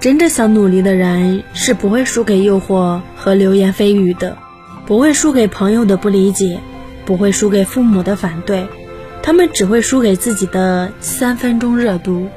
真正想努力的人是不会输给诱惑和流言蜚语的不会输给朋友的不理解不会输给父母的反对他们只会输给自己的三分钟热度。